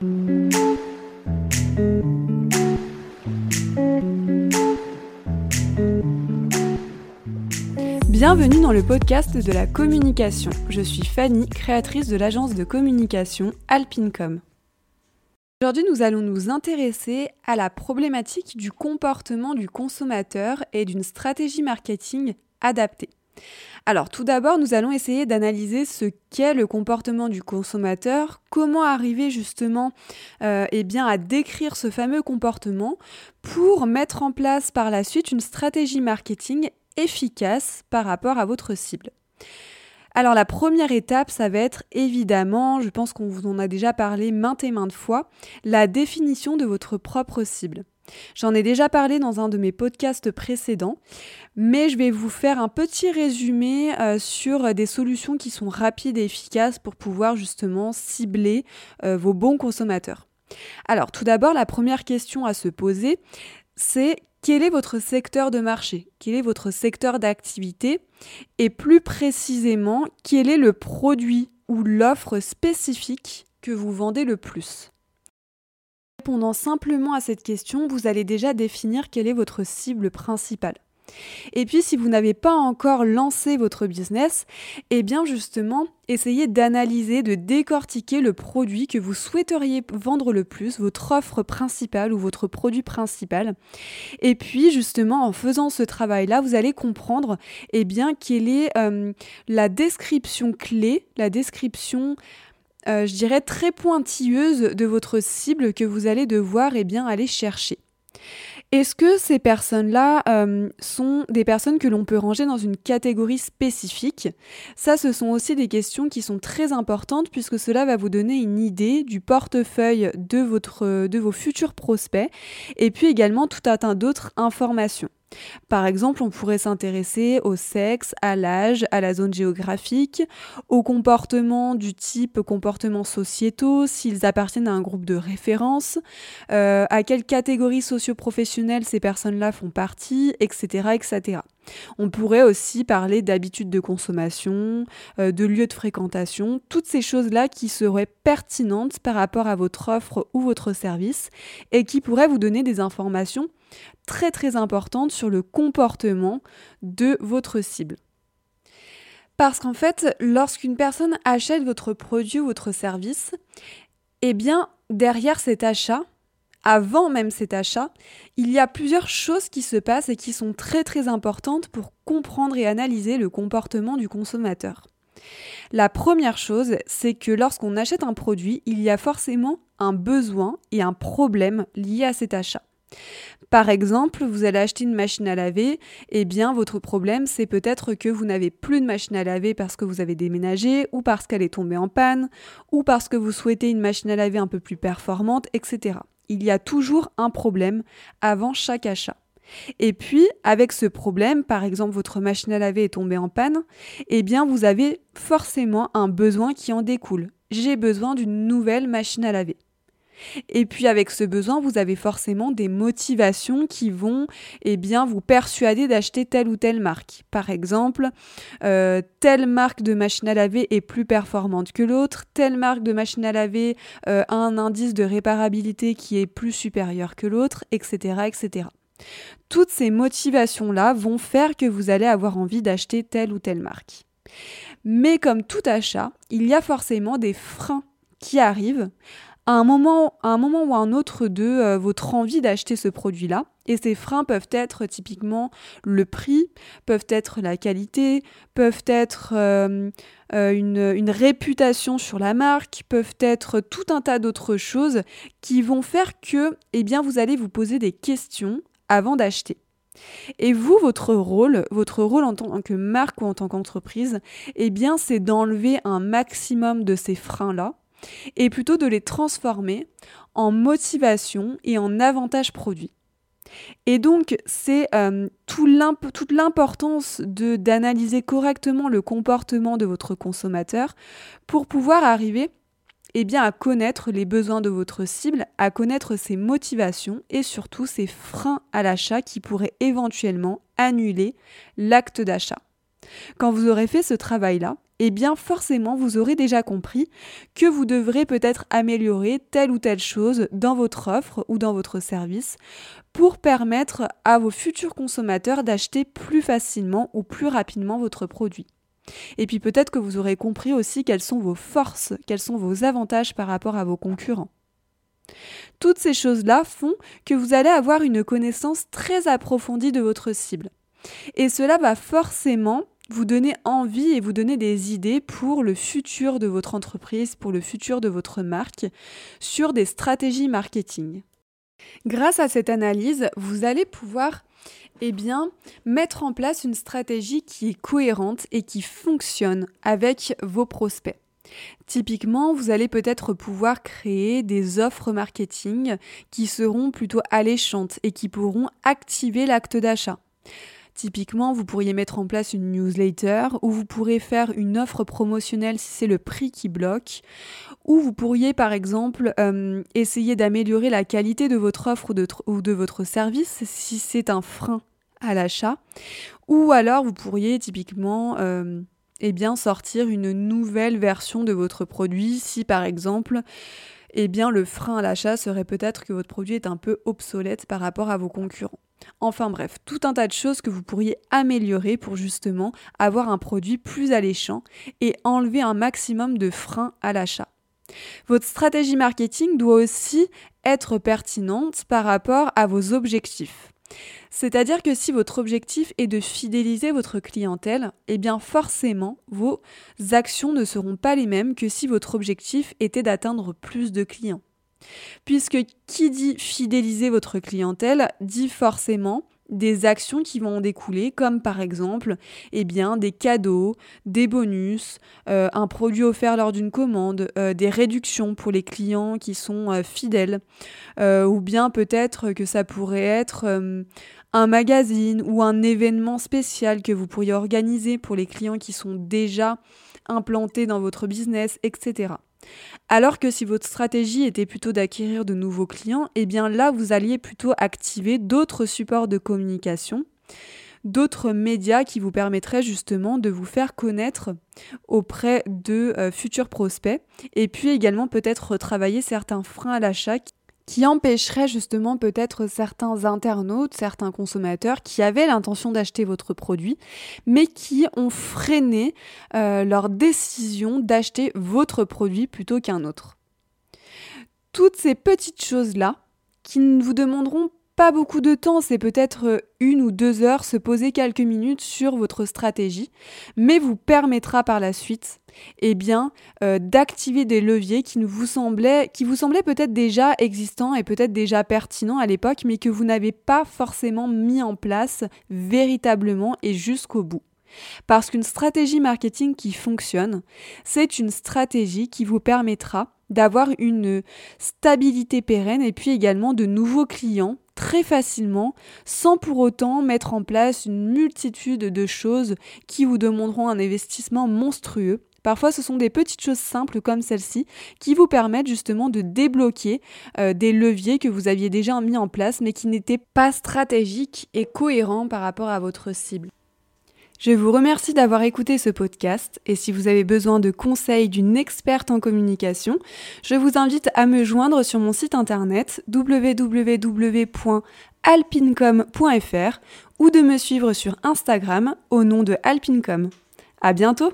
Bienvenue dans le podcast de la communication. Je suis Fanny, créatrice de l'agence de communication Alpincom. Aujourd'hui, nous allons nous intéresser à la problématique du comportement du consommateur et d'une stratégie marketing adaptée. Alors tout d'abord, nous allons essayer d'analyser ce qu'est le comportement du consommateur, comment arriver justement euh, eh à décrire ce fameux comportement pour mettre en place par la suite une stratégie marketing efficace par rapport à votre cible. Alors la première étape, ça va être évidemment, je pense qu'on vous en a déjà parlé maintes et maintes fois, la définition de votre propre cible. J'en ai déjà parlé dans un de mes podcasts précédents, mais je vais vous faire un petit résumé euh, sur des solutions qui sont rapides et efficaces pour pouvoir justement cibler euh, vos bons consommateurs. Alors tout d'abord, la première question à se poser, c'est quel est votre secteur de marché? Quel est votre secteur d'activité? Et plus précisément, quel est le produit ou l'offre spécifique que vous vendez le plus? Répondant simplement à cette question, vous allez déjà définir quelle est votre cible principale. Et puis si vous n'avez pas encore lancé votre business, eh bien justement, essayez d'analyser, de décortiquer le produit que vous souhaiteriez vendre le plus, votre offre principale ou votre produit principal. Et puis justement, en faisant ce travail-là, vous allez comprendre eh bien quelle est euh, la description clé, la description euh, je dirais très pointilleuse de votre cible que vous allez devoir eh bien aller chercher. Est-ce que ces personnes-là euh, sont des personnes que l'on peut ranger dans une catégorie spécifique? Ça, ce sont aussi des questions qui sont très importantes puisque cela va vous donner une idée du portefeuille de, de vos futurs prospects et puis également tout un tas d'autres informations. Par exemple, on pourrait s'intéresser au sexe, à l'âge, à la zone géographique, aux comportements du type comportements sociétaux, s'ils appartiennent à un groupe de référence, euh, à quelle catégorie socio-professionnelle ces personnes-là font partie, etc., etc. On pourrait aussi parler d'habitudes de consommation, euh, de lieux de fréquentation, toutes ces choses-là qui seraient pertinentes par rapport à votre offre ou votre service et qui pourraient vous donner des informations très très importantes sur le comportement de votre cible. Parce qu'en fait, lorsqu'une personne achète votre produit ou votre service, eh bien, derrière cet achat, avant même cet achat, il y a plusieurs choses qui se passent et qui sont très très importantes pour comprendre et analyser le comportement du consommateur. La première chose, c'est que lorsqu'on achète un produit, il y a forcément un besoin et un problème lié à cet achat. Par exemple, vous allez acheter une machine à laver, et eh bien votre problème c'est peut-être que vous n'avez plus de machine à laver parce que vous avez déménagé, ou parce qu'elle est tombée en panne, ou parce que vous souhaitez une machine à laver un peu plus performante, etc il y a toujours un problème avant chaque achat. Et puis, avec ce problème, par exemple, votre machine à laver est tombée en panne, eh bien, vous avez forcément un besoin qui en découle. J'ai besoin d'une nouvelle machine à laver. Et puis avec ce besoin, vous avez forcément des motivations qui vont eh bien, vous persuader d'acheter telle ou telle marque. Par exemple, euh, telle marque de machine à laver est plus performante que l'autre, telle marque de machine à laver euh, a un indice de réparabilité qui est plus supérieur que l'autre, etc., etc. Toutes ces motivations-là vont faire que vous allez avoir envie d'acheter telle ou telle marque. Mais comme tout achat, il y a forcément des freins qui arrivent à un moment, ou un autre de euh, votre envie d'acheter ce produit-là. Et ces freins peuvent être typiquement le prix, peuvent être la qualité, peuvent être euh, euh, une, une, réputation sur la marque, peuvent être tout un tas d'autres choses qui vont faire que eh bien, vous allez vous poser des questions avant d'acheter. Et vous, votre rôle, votre rôle en tant que marque ou en tant qu'entreprise, eh bien, c'est d'enlever un maximum de ces freins-là et plutôt de les transformer en motivation et en avantage produit. Et donc, c'est euh, toute l'importance d'analyser correctement le comportement de votre consommateur pour pouvoir arriver eh bien, à connaître les besoins de votre cible, à connaître ses motivations et surtout ses freins à l'achat qui pourraient éventuellement annuler l'acte d'achat. Quand vous aurez fait ce travail-là, eh bien forcément vous aurez déjà compris que vous devrez peut-être améliorer telle ou telle chose dans votre offre ou dans votre service pour permettre à vos futurs consommateurs d'acheter plus facilement ou plus rapidement votre produit. Et puis peut-être que vous aurez compris aussi quelles sont vos forces, quels sont vos avantages par rapport à vos concurrents. Toutes ces choses-là font que vous allez avoir une connaissance très approfondie de votre cible. Et cela va forcément vous donner envie et vous donner des idées pour le futur de votre entreprise, pour le futur de votre marque, sur des stratégies marketing. Grâce à cette analyse, vous allez pouvoir eh bien, mettre en place une stratégie qui est cohérente et qui fonctionne avec vos prospects. Typiquement, vous allez peut-être pouvoir créer des offres marketing qui seront plutôt alléchantes et qui pourront activer l'acte d'achat. Typiquement, vous pourriez mettre en place une newsletter ou vous pourrez faire une offre promotionnelle si c'est le prix qui bloque. Ou vous pourriez par exemple euh, essayer d'améliorer la qualité de votre offre ou de, votre service si c'est un frein à l'achat. Ou alors vous pourriez typiquement euh, eh bien, sortir une nouvelle version de votre produit si par exemple eh bien, le frein à l'achat serait peut-être que votre produit est un peu obsolète par rapport à vos concurrents. Enfin bref, tout un tas de choses que vous pourriez améliorer pour justement avoir un produit plus alléchant et enlever un maximum de freins à l'achat. Votre stratégie marketing doit aussi être pertinente par rapport à vos objectifs. C'est-à-dire que si votre objectif est de fidéliser votre clientèle, eh bien forcément, vos actions ne seront pas les mêmes que si votre objectif était d'atteindre plus de clients. Puisque qui dit fidéliser votre clientèle dit forcément des actions qui vont en découler, comme par exemple eh bien, des cadeaux, des bonus, euh, un produit offert lors d'une commande, euh, des réductions pour les clients qui sont euh, fidèles, ou bien peut-être que ça pourrait être un magazine ou un événement spécial que vous pourriez organiser pour les clients qui sont déjà implantés dans votre business, etc. Alors que si votre stratégie était plutôt d'acquérir de nouveaux clients, eh bien là, vous alliez plutôt activer d'autres supports de communication, d'autres médias qui vous permettraient justement de vous faire connaître auprès de euh, futurs prospects et puis également peut-être retravailler certains freins à l'achat qui empêcherait justement peut-être certains internautes, certains consommateurs qui avaient l'intention d'acheter votre produit, mais qui ont freiné euh, leur décision d'acheter votre produit plutôt qu'un autre. Toutes ces petites choses-là, qui ne vous demanderont pas beaucoup de temps, c'est peut-être euh, une ou deux heures, se poser quelques minutes sur votre stratégie, mais vous permettra par la suite eh bien, euh, d'activer des leviers qui vous semblaient, qui vous semblaient peut-être déjà existants et peut-être déjà pertinents à l'époque, mais que vous n'avez pas forcément mis en place véritablement et jusqu'au bout. Parce qu'une stratégie marketing qui fonctionne, c'est une stratégie qui vous permettra d'avoir une stabilité pérenne et puis également de nouveaux clients très facilement sans pour autant mettre en place une multitude de choses qui vous demanderont un investissement monstrueux. Parfois, ce sont des petites choses simples comme celle-ci qui vous permettent justement de débloquer euh, des leviers que vous aviez déjà mis en place mais qui n'étaient pas stratégiques et cohérents par rapport à votre cible. Je vous remercie d'avoir écouté ce podcast et si vous avez besoin de conseils d'une experte en communication, je vous invite à me joindre sur mon site internet www.alpincom.fr ou de me suivre sur Instagram au nom de Alpincom. À bientôt!